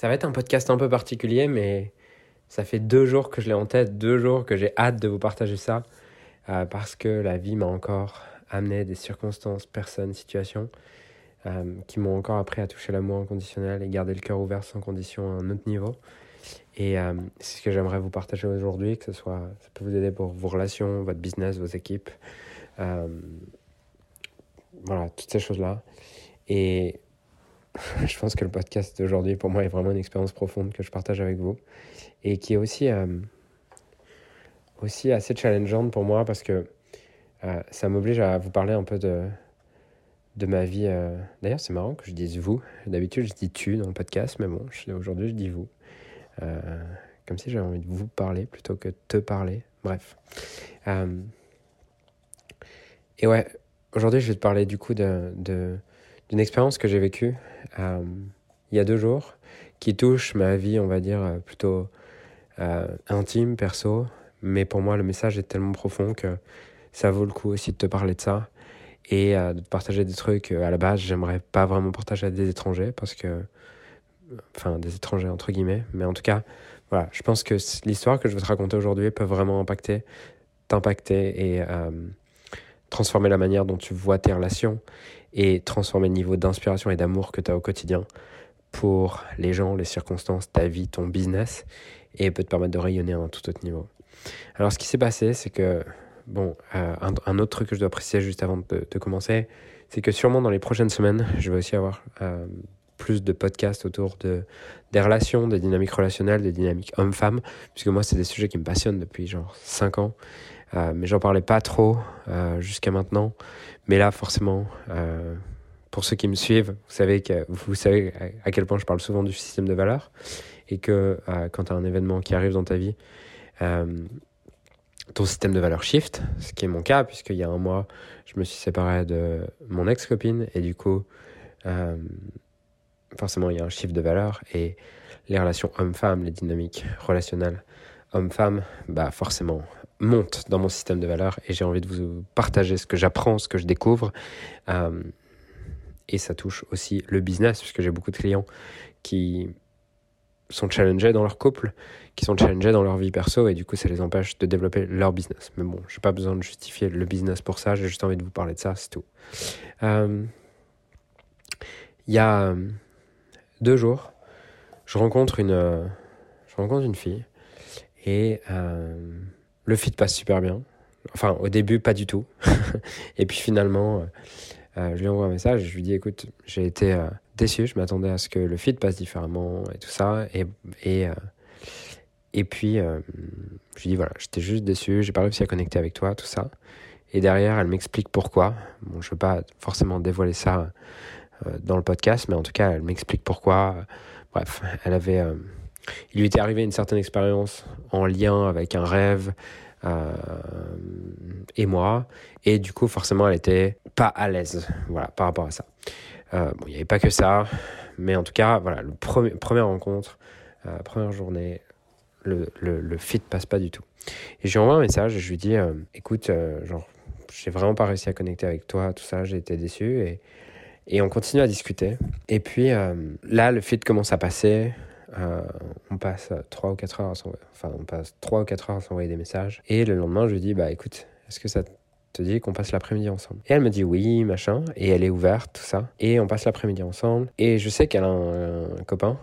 Ça va être un podcast un peu particulier, mais ça fait deux jours que je l'ai en tête, deux jours que j'ai hâte de vous partager ça, euh, parce que la vie m'a encore amené des circonstances, personnes, situations euh, qui m'ont encore appris à toucher l'amour inconditionnel et garder le cœur ouvert sans condition à un autre niveau. Et euh, c'est ce que j'aimerais vous partager aujourd'hui, que ce soit, ça peut vous aider pour vos relations, votre business, vos équipes, voilà, toutes ces choses-là. Et je pense que le podcast d'aujourd'hui, pour moi, est vraiment une expérience profonde que je partage avec vous et qui est aussi, euh, aussi assez challengeante pour moi parce que euh, ça m'oblige à vous parler un peu de, de ma vie. Euh. D'ailleurs, c'est marrant que je dise vous. D'habitude, je dis tu dans le podcast, mais bon, aujourd'hui, je dis vous. comme si j'avais envie de vous parler plutôt que te parler. Bref. et ouais, aujourd'hui, je vais te parler du coup de d'une expérience que j'ai vécue euh, il y a deux jours, qui touche ma vie, on va dire, euh, plutôt euh, intime, perso. Mais pour moi, le message est tellement profond que ça vaut le coup aussi de te parler de ça et de partager des trucs. à la base, j'aimerais pas vraiment partager à des étrangers parce que. Enfin, des étrangers entre guillemets. Mais en tout cas, voilà, je pense que l'histoire que je veux te raconter aujourd'hui peut vraiment impacter, t'impacter et transformer la manière dont tu vois tes relations et transformer le niveau d'inspiration et d'amour que tu as au quotidien pour les gens, les circonstances, ta vie, ton business, et peut te permettre de rayonner à un tout autre niveau. Alors ce qui s'est passé, c'est que, bon, euh, un, autre truc que je dois préciser juste avant de, commencer, c'est que sûrement dans les prochaines semaines, je vais aussi avoir euh, plus de podcasts autour de, des relations, des dynamiques relationnelles, des dynamiques hommes-femmes, puisque moi, c'est des sujets qui me passionnent depuis genre 5 ans. Euh, mais j'en parlais pas trop euh, jusqu'à maintenant. Mais là, forcément, euh, pour ceux qui me suivent, vous savez, que, vous savez à quel point je parle souvent du système de valeurs et que quand tu as un événement qui arrive dans ta vie, ton système de valeurs shift, ce qui est mon cas, puisqu'il y a un mois, je me suis séparé de mon ex-copine et du coup, forcément, il y a un shift de valeurs et les relations homme-femme, les dynamiques relationnelles homme-femme, bah forcément, monte dans mon système de valeurs et j'ai envie de vous partager ce que j'apprends, ce que je découvre. Euh, et ça touche aussi le business, puisque j'ai beaucoup de clients qui sont challengés dans leur couple, qui sont challengés dans leur vie perso, et du coup, ça les empêche de développer leur business. Mais bon, j'ai pas besoin de justifier le business pour ça, j'ai juste envie de vous parler de ça, c'est tout. Euh, il y a euh, deux jours, je rencontre une, je rencontre une fille, et le fit passe super bien. Enfin, au début, pas du tout. et puis finalement, euh, euh, je lui envoie un message. Je lui dis écoute, j'ai été euh, déçu. Je m'attendais à ce que le fit passe différemment et tout ça. Et, et, et puis, je lui dis voilà, j'étais juste déçu. J'ai pas réussi à connecter avec toi, tout ça. Et derrière, elle m'explique pourquoi. Bon, je veux pas forcément dévoiler ça dans le podcast, mais en tout cas, elle m'explique pourquoi. Bref, elle avait il lui était arrivé une certaine expérience en lien avec un rêve euh, et moi, et du coup forcément elle était pas à l'aise, voilà, par rapport à ça. Euh, bon, il n'y avait pas que ça, mais en tout cas, voilà, première rencontre, euh, première journée, le, le, le, fit passe pas du tout. Et je lui envoie un message et je lui dis, écoute, genre, j'ai vraiment pas réussi à connecter avec toi, tout ça, j'ai été déçu et et on continue à discuter. Et puis là, le fit commence à passer. Euh, on passe 3 ou 4 heures à enfin, on passe 3 ou 4 heures à s'envoyer des messages. Et le lendemain, je lui dis, bah écoute, est-ce que ça te dit qu'on passe l'après-midi ensemble? Et elle me dit oui, machin, et elle est ouverte, tout ça. Et on passe l'après-midi ensemble. Et je sais qu'elle a un, copain.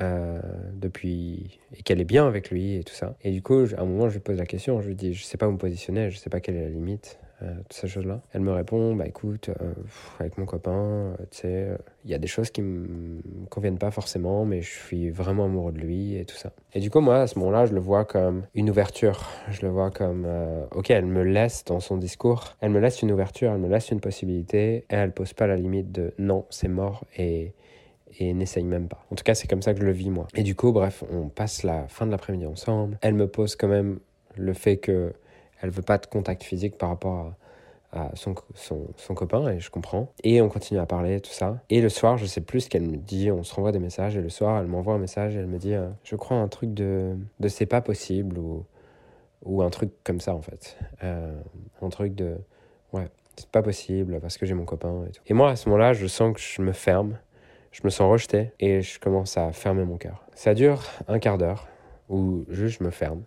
Euh, depuis et qu'elle est bien avec lui et tout ça. Et du coup, à un moment, je lui pose la question, je lui dis, je sais pas où me positionner, je sais pas quelle est la limite. Euh, toutes ces choses-là. Elle me répond, bah écoute, euh, avec mon copain, euh, tu sais, il y a des choses qui me conviennent pas forcément, mais je suis vraiment amoureux de lui et tout ça. Et du coup, moi, à ce moment-là, je le vois comme une ouverture. Je le vois comme, ok, elle me laisse dans son discours, elle me laisse une ouverture, elle me laisse une possibilité, et elle pose pas la limite de non, c'est mort et et n'essaye même pas. En tout cas, c'est comme ça que je le vis moi. Et du coup, bref, on passe la fin de l'après-midi ensemble. Elle me pose quand même le fait que elle veut pas de contact physique par rapport à, son, son, copain, et je comprends. Et on continue à parler, tout ça. Et le soir, je sais plus ce qu'elle me dit, on se renvoie des messages, et le soir, elle m'envoie un message, et elle me dit, euh, je crois un truc de, de c'est pas possible, ou, ou un truc comme ça, en fait. Euh, un truc de, ouais, c'est pas possible, parce que j'ai mon copain, et tout. Et moi, à ce moment-là, je sens que je me ferme, je me sens rejeté et je commence à fermer mon cœur. Ça dure un quart d'heure où juste je me ferme.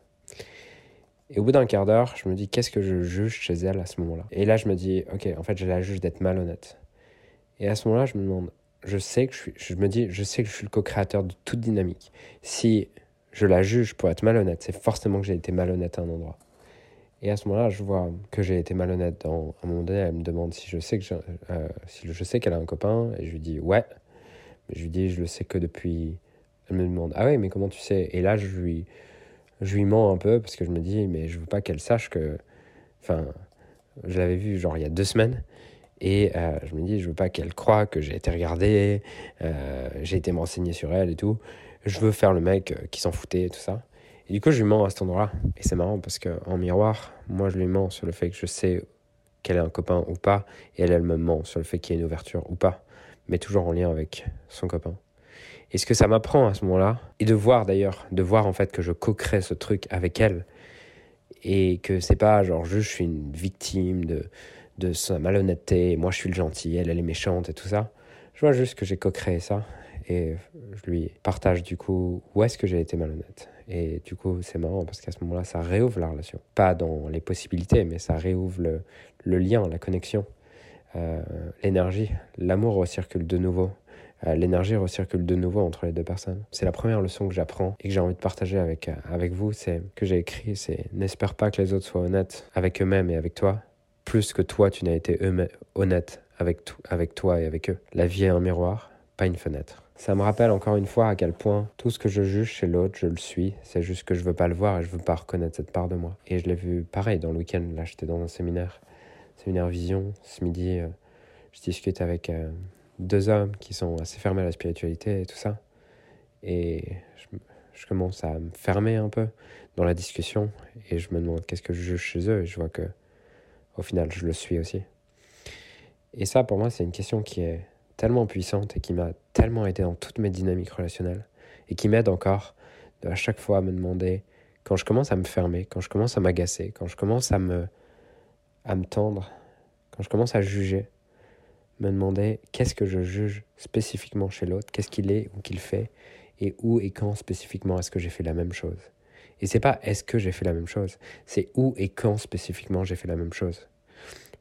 Et au bout d'un quart d'heure, je me dis qu'est-ce que je juge chez elle à ce moment-là? Et là, je me dis ok, en fait, je la juge d'être malhonnête. Et à ce moment-là, je me demande, je sais que je suis, me dis, je sais que je suis le co-créateur de toute dynamique. Si je la juge pour être malhonnête, c'est forcément que j'ai été malhonnête à un endroit. Et à ce moment-là, je vois que j'ai été malhonnête. À un moment donné, elle me demande si je sais que euh, si je sais qu'elle a un copain, et je lui dis ouais. Mais je lui dis je le sais que depuis. Elle me demande ah ouais mais comment tu sais? Et là je lui je lui mens un peu parce que je me dis mais je veux pas qu'elle sache que enfin je l'avais vu genre il y a deux semaines et euh, je me dis je veux pas qu'elle croie que j'ai été regardé, euh, j'ai été me sur elle et tout. Je veux faire le mec qui s'en foutait et tout ça. Et du coup, je lui mens à cet endroit-là. Et c'est marrant parce qu'en miroir, moi, je lui mens sur le fait que je sais qu'elle est un copain ou pas. Et elle, elle me ment sur le fait qu'il y ait une ouverture ou pas. Mais toujours en lien avec son copain. Et ce que ça m'apprend à ce moment-là, et de voir d'ailleurs, de voir en fait que je co-crée ce truc avec elle. Et que c'est pas genre juste je suis une victime de, de sa malhonnêteté. Moi, je suis le gentil, elle, elle est méchante et tout ça. Je vois juste que j'ai co-créé ça. Et je lui partage du coup où est-ce que j'ai été malhonnête et du coup, c'est marrant parce qu'à ce moment-là, ça réouvre la relation. Pas dans les possibilités, mais ça réouvre le, le lien, la connexion, euh, l'énergie. L'amour recircule de nouveau. Euh, l'énergie recircule de nouveau entre les deux personnes. C'est la première leçon que j'apprends et que j'ai envie de partager avec, euh, avec vous. C'est que j'ai écrit, c'est n'espère pas que les autres soient honnêtes avec eux-mêmes et avec toi, plus que toi, tu n'as été honnête avec, toi et avec eux. La vie est un miroir, pas une fenêtre. Ça me rappelle encore une fois à quel point tout ce que je juge chez l'autre, je le suis. C'est juste que je veux pas le voir et je veux pas reconnaître cette part de moi. Et je l'ai vu pareil dans le week-end. Là, j'étais dans un séminaire, séminaire vision. Ce midi, euh, je discute avec deux hommes qui sont assez fermés à la spiritualité et tout ça. Et je, commence à me fermer un peu dans la discussion et je me demande qu'est-ce que je juge chez eux et je vois que au final, je le suis aussi. Et ça, pour moi, c'est une question qui est tellement puissante et qui m'a tellement aidé dans toutes mes dynamiques relationnelles et qui m'aide encore à chaque fois à me demander quand je commence à me fermer, quand je commence à m'agacer, quand je commence à me à me tendre, quand je commence à juger, me demander qu'est-ce que je juge spécifiquement chez l'autre, qu'est-ce qu'il est ou qu'il fait et où et quand spécifiquement est-ce que j'ai fait la même chose. Et c'est pas est-ce que j'ai fait la même chose, c'est où et quand spécifiquement j'ai fait la même chose.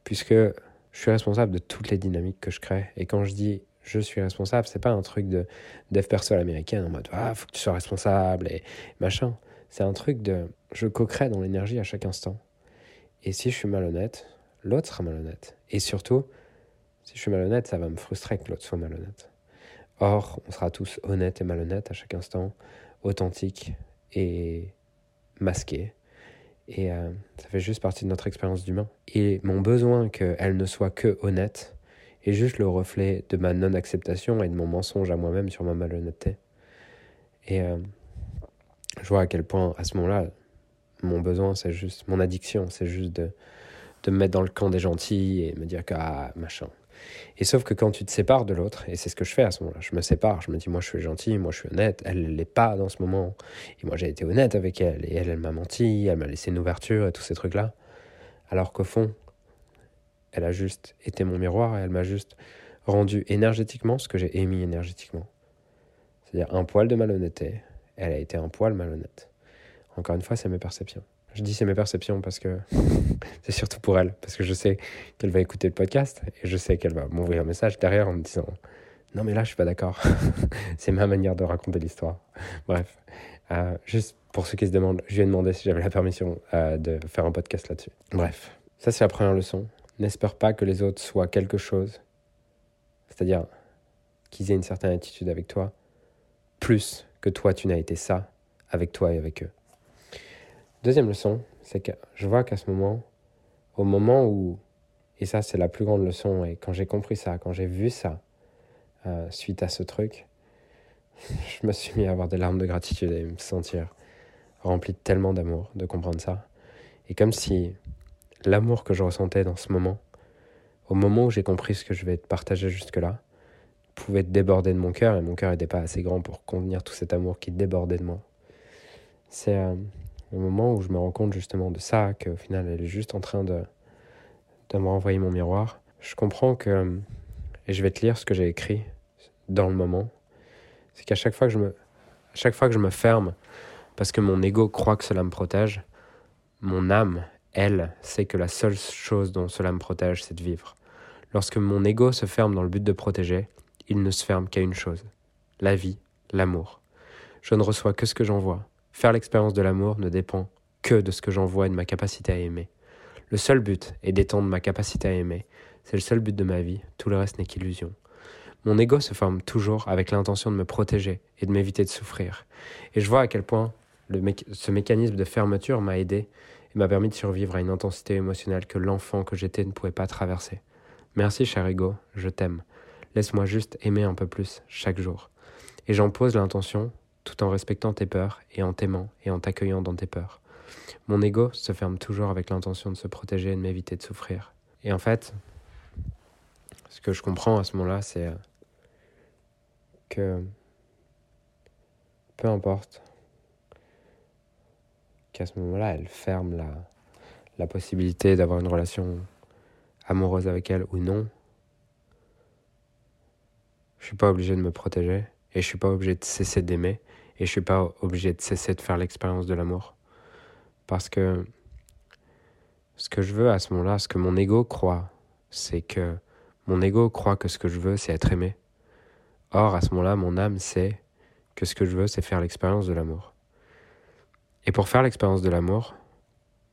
Puisque je suis responsable de toutes les dynamiques que je crée. Et quand je dis je suis responsable, c'est pas un truc de dev perso à l'américaine en mode ah faut que tu sois responsable et machin. C'est un truc de je co-crée dans l'énergie à chaque instant. Et si je suis malhonnête, l'autre sera malhonnête. Et surtout, si je suis malhonnête, ça va me frustrer que l'autre soit malhonnête. Or, on sera tous honnêtes et malhonnêtes à chaque instant, authentiques et masqués. Et euh, ça fait juste partie de notre expérience d'humain. Et mon besoin qu'elle ne soit que honnête est juste le reflet de ma non-acceptation et de mon mensonge à moi-même sur ma malhonnêteté. Et euh, je vois à quel point, à ce moment-là, mon besoin, c'est juste, mon addiction, c'est juste de, de me mettre dans le camp des gentils et me dire que, ah, machin, et sauf que quand tu te sépares de l'autre, et c'est ce que je fais à ce moment-là, je me sépare, je me dis, moi je suis gentil, moi je suis honnête, elle ne l'est pas dans ce moment, et moi j'ai été honnête avec elle, et elle, elle m'a menti, elle m'a laissé une ouverture et tous ces trucs-là. Alors qu'au fond, elle a juste été mon miroir et elle m'a juste rendu énergétiquement ce que j'ai émis énergétiquement. C'est-à-dire un poil de malhonnêteté, elle a été un poil malhonnête. Encore une fois, c'est mes perceptions. Je dis c'est mes perceptions parce que c'est surtout pour elle, parce que je sais qu'elle va écouter le podcast et je sais qu'elle va m'envoyer un message derrière en me disant non mais là je suis pas d'accord. c'est ma manière de raconter l'histoire. Bref, euh, juste pour ceux qui se demandent, je lui ai demandé si j'avais la permission euh, de faire un podcast là-dessus. Bref, ça c'est la première leçon. N'espère pas que les autres soient quelque chose, c'est-à-dire qu'ils aient une certaine attitude avec toi, plus que toi tu n'as été ça avec toi et avec eux. Deuxième leçon, c'est que je vois qu'à ce moment, au moment où, et ça c'est la plus grande leçon, et quand j'ai compris ça, quand j'ai vu ça, euh, suite à ce truc, je me suis mis à avoir des larmes de gratitude et me sentir rempli de tellement d'amour de comprendre ça. Et comme si l'amour que je ressentais dans ce moment, au moment où j'ai compris ce que je vais te partager jusque-là, pouvait déborder de mon cœur, et mon cœur n'était pas assez grand pour contenir tout cet amour qui débordait de moi. C'est euh, le moment où je me rends compte justement de ça, qu'au final elle est juste en train de, de me renvoyer mon miroir, je comprends que, et je vais te lire ce que j'ai écrit dans le moment, c'est qu'à chaque fois que je me, chaque fois que je me ferme, parce que mon ego croit que cela me protège, mon âme, elle, sait que la seule chose dont cela me protège, c'est de vivre. Lorsque mon ego se ferme dans le but de protéger, il ne se ferme qu'à une chose, la vie, l'amour. Je ne reçois que ce que j'envoie. Faire l'expérience de l'amour ne dépend que de ce que j'envoie et de ma capacité à aimer. Le seul but est d'étendre ma capacité à aimer. C'est le seul but de ma vie, tout le reste n'est qu'illusion. Mon ego se forme toujours avec l'intention de me protéger et de m'éviter de souffrir. Et je vois à quel point ce mécanisme de fermeture m'a aidé et m'a permis de survivre à une intensité émotionnelle que l'enfant que j'étais ne pouvait pas traverser. Merci cher ego, je t'aime. Laisse-moi juste aimer un peu plus chaque jour. Et j'en pose l'intention tout en respectant tes peurs et en t'aimant et en t'accueillant dans tes peurs. Mon ego se ferme toujours avec l'intention de se protéger et de m'éviter de souffrir. Et en fait, ce que je comprends à ce moment-là, c'est euh, que peu importe qu'à ce moment-là, elle ferme la, la possibilité d'avoir une relation amoureuse avec elle ou non, je suis pas obligé de me protéger et je suis pas obligé de cesser d'aimer et je suis pas obligé de cesser de faire l'expérience de l'amour. Parce que ce que je veux à ce moment-là, ce que mon ego croit, c'est que mon ego croit que ce que je veux, c'est être aimé. Or, à ce moment-là, mon âme sait que ce que je veux, c'est faire l'expérience de l'amour. Et pour faire l'expérience de l'amour,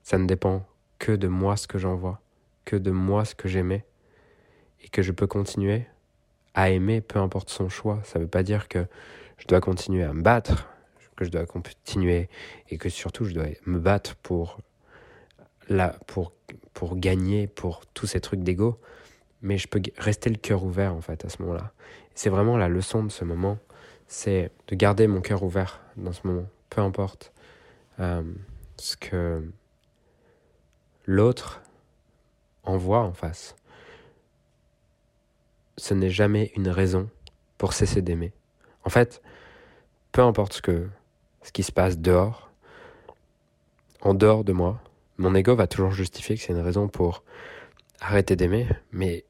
ça ne dépend que de moi ce que j'envoie, que de moi ce que j'aimais, et que je peux continuer à aimer, peu importe son choix. Ça ne veut pas dire que je dois continuer à me battre, que je dois continuer et que surtout je dois me battre pour, la, pour, pour gagner, pour tous ces trucs d'ego. Mais je peux rester le cœur ouvert en fait à ce moment-là. C'est vraiment la leçon de ce moment, c'est de garder mon cœur ouvert dans ce moment, peu importe euh, ce que l'autre envoie en face. Ce n'est jamais une raison pour cesser d'aimer. En fait, peu importe ce, que, ce qui se passe dehors, en dehors de moi, mon ego va toujours justifier que c'est une raison pour arrêter d'aimer, mais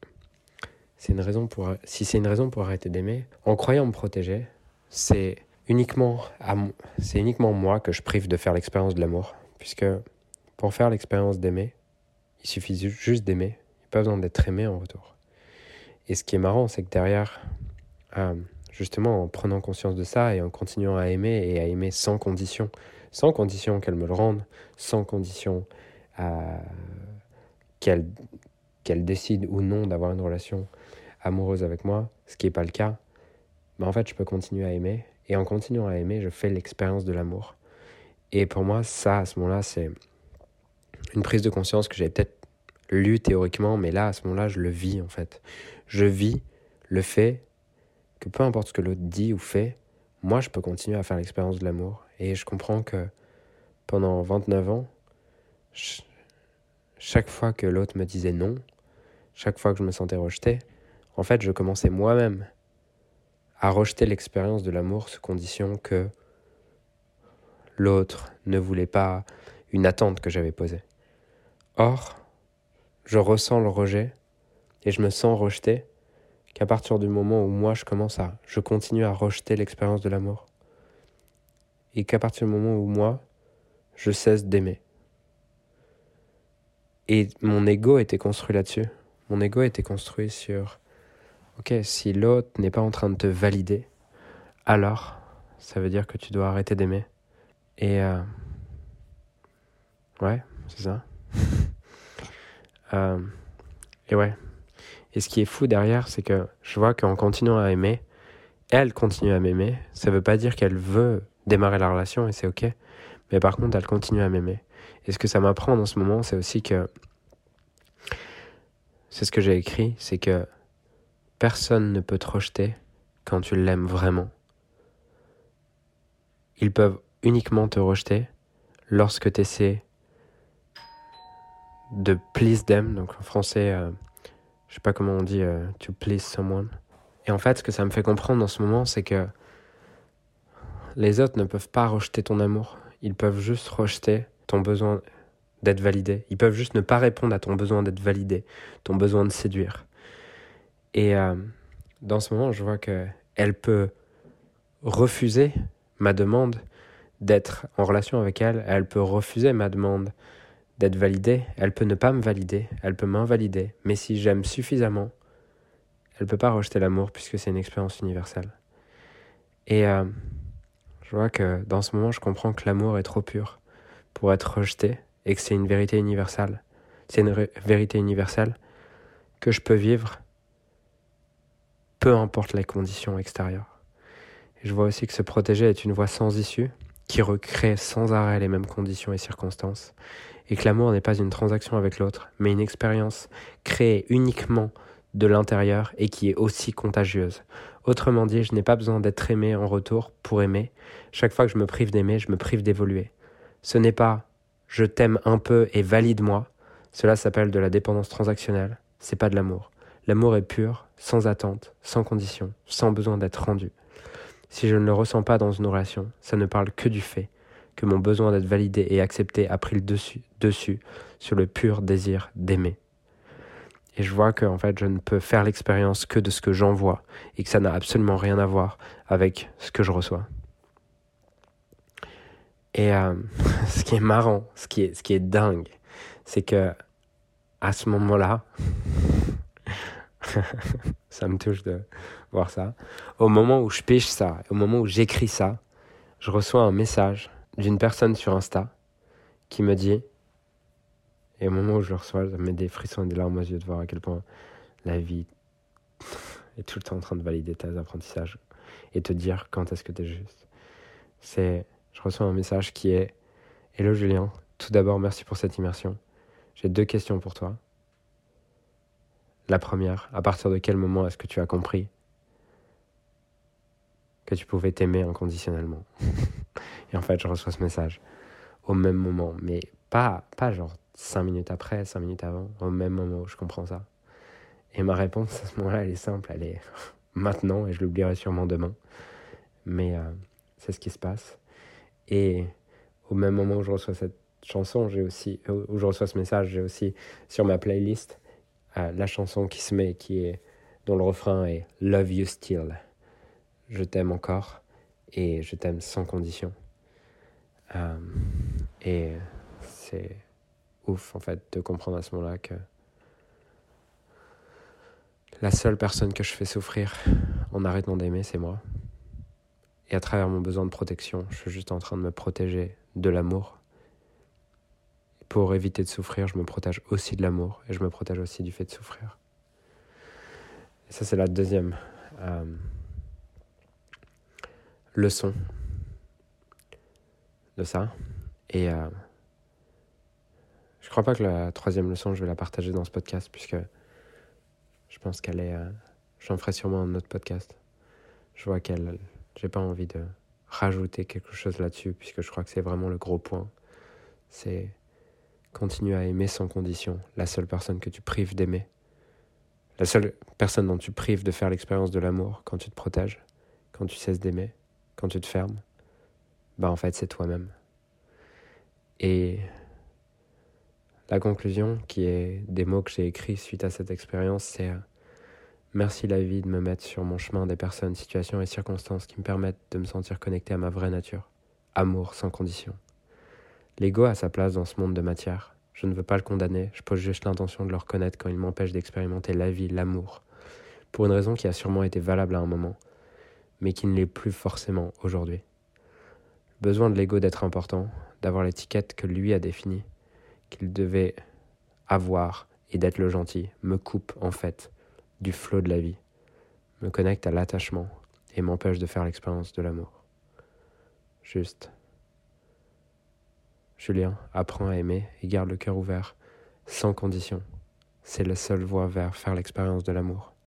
c'est une raison pour si c'est une raison pour arrêter d'aimer, en croyant me protéger, c'est uniquement uniquement moi que je prive de faire l'expérience de l'amour, puisque pour faire l'expérience d'aimer, il suffit juste d'aimer, il n'y a pas besoin d'être aimé en retour. Et ce qui est marrant, c'est que derrière, euh, justement en prenant conscience de ça et en continuant à aimer et à aimer sans condition, sans condition qu'elle me le rende, sans condition euh, qu'elle décide ou non d'avoir une relation amoureuse avec moi, ce qui n'est pas le cas, mais en fait je peux continuer à aimer et en continuant à aimer, je fais l'expérience de l'amour. Et pour moi, ça, à ce moment-là, c'est une prise de conscience que j'avais peut-être lu théoriquement, mais là, à ce moment-là, je le vis en fait. Je vis le fait que peu importe ce que l'autre dit ou fait, moi, je peux continuer à faire l'expérience de l'amour. Et je comprends que pendant 29 ans, chaque fois que l'autre me disait non, chaque fois que je me sentais rejeté, en fait, je commençais moi-même à rejeter l'expérience de l'amour sous condition que l'autre ne voulait pas une attente que j'avais posée. Or, je ressens le rejet et je me sens rejeté qu'à partir du moment où moi je commence à, je continue à rejeter l'expérience de l'amour. Et qu'à partir du moment où moi, je cesse d'aimer. Et mon ego était construit là-dessus. Mon ego était construit sur, ok, si l'autre n'est pas en train de te valider, alors ça veut dire que tu dois arrêter d'aimer. Et euh, ouais, c'est ça. euh, et ouais, et ce qui est fou derrière, c'est que je vois qu'en continuant à aimer, elle continue à m'aimer. Ça ne veut pas dire qu'elle veut démarrer la relation et c'est ok. Mais par contre, elle continue à m'aimer. Et ce que ça m'apprend dans ce moment, c'est aussi que c'est ce que j'ai écrit, c'est que personne ne peut te rejeter quand tu l'aimes vraiment. Ils peuvent uniquement te rejeter lorsque tu essaies de please them, donc en français, euh, je sais pas comment on dit euh, to please someone. Et en fait, ce que ça me fait comprendre dans ce moment, c'est que les autres ne peuvent pas rejeter ton amour. Ils peuvent juste rejeter ton besoin d'être validé. Ils peuvent juste ne pas répondre à ton besoin d'être validé, ton besoin de séduire. Et euh, dans ce moment, je vois que elle peut refuser ma demande d'être en relation avec elle, elle peut refuser ma demande d'être validée, elle peut ne pas me valider, elle peut m'invalider, mais si j'aime suffisamment, elle ne peut pas rejeter l'amour puisque c'est une expérience universelle. Et euh, je vois que dans ce moment, je comprends que l'amour est trop pur pour être rejeté et que c'est une vérité universelle. C'est une vérité universelle que je peux vivre peu importe les conditions extérieures. Et je vois aussi que se protéger est une voie sans issue qui recrée sans arrêt les mêmes conditions et circonstances, et que l'amour n'est pas une transaction avec l'autre, mais une expérience créée uniquement de l'intérieur et qui est aussi contagieuse. Autrement dit, je n'ai pas besoin d'être aimé en retour pour aimer. Chaque fois que je me prive d'aimer, je me prive d'évoluer. Ce n'est pas je t'aime un peu et valide-moi. Cela s'appelle de la dépendance transactionnelle. C'est pas de l'amour. L'amour est pur, sans attente, sans condition, sans besoin d'être rendu. Si je ne le ressens pas dans une relation, ça ne parle que du fait que mon besoin d'être validé et accepté a pris le dessus, dessus sur le pur désir d'aimer. Et je vois que en fait, je ne peux faire l'expérience que de ce que j'envoie et que ça n'a absolument rien à voir avec ce que je reçois. Et euh, ce qui est marrant, ce qui est, ce qui est dingue, c'est que à ce moment-là, ça me touche de voir ça. Au moment où je pêche ça, au moment où j'écris ça, je reçois un message d'une personne sur Insta qui me dit, et au moment où je le reçois, ça me met des frissons et des larmes aux yeux de voir à quel point la vie est tout le temps en train de valider tes apprentissages et te dire quand est-ce que tu es juste. C'est, je reçois un message qui est Hello Julien, tout d'abord merci pour cette immersion. J'ai deux questions pour toi. La première, à partir de quel moment est-ce que tu as compris que tu pouvais t'aimer inconditionnellement Et en fait, je reçois ce message au même moment, mais pas, pas genre cinq minutes après, cinq minutes avant, au même moment je comprends ça. Et ma réponse à ce moment-là, elle est simple, elle est maintenant, et je l'oublierai sûrement demain. Mais euh, c'est ce qui se passe. Et au même moment où je reçois cette chanson, j'ai aussi, où je reçois ce message, j'ai aussi sur ma playlist la chanson qui se met, qui est, dont le refrain est Love You Still. Je t'aime encore et je t'aime sans condition. Euh, et c'est ouf en fait de comprendre à ce moment-là que la seule personne que je fais souffrir en arrêtant d'aimer, c'est moi. Et à travers mon besoin de protection, je suis juste en train de me protéger de l'amour pour éviter de souffrir, je me protège aussi de l'amour et je me protège aussi du fait de souffrir. Et ça, c'est la deuxième euh, leçon de ça. Et euh, je crois pas que la troisième leçon, je vais la partager dans ce podcast, puisque je pense qu'elle est. Euh, j'en ferai sûrement un autre podcast. Je vois qu'elle. J'ai pas envie de rajouter quelque chose là-dessus, puisque je crois que c'est vraiment le gros point. C'est Continue à aimer sans condition la seule personne que tu prives d'aimer. La seule personne dont tu prives de faire l'expérience de l'amour quand tu te protèges, quand tu cesses d'aimer, quand tu te fermes, bah en fait c'est toi-même. Et la conclusion, qui est des mots que j'ai écrits suite à cette expérience, c'est Merci la vie de me mettre sur mon chemin des personnes, situations et circonstances qui me permettent de me sentir connecté à ma vraie nature. Amour sans condition. L'ego a sa place dans ce monde de matière. Je ne veux pas le condamner, je pose juste l'intention de le reconnaître quand il m'empêche d'expérimenter la vie, l'amour, pour une raison qui a sûrement été valable à un moment, mais qui ne l'est plus forcément aujourd'hui. Le besoin de l'ego d'être important, d'avoir l'étiquette que lui a définie, qu'il devait avoir et d'être le gentil, me coupe en fait du flot de la vie, me connecte à l'attachement et m'empêche de faire l'expérience de l'amour. Juste Julien, apprends à aimer et garde le cœur ouvert, sans condition. C'est la seule voie vers faire l'expérience de l'amour.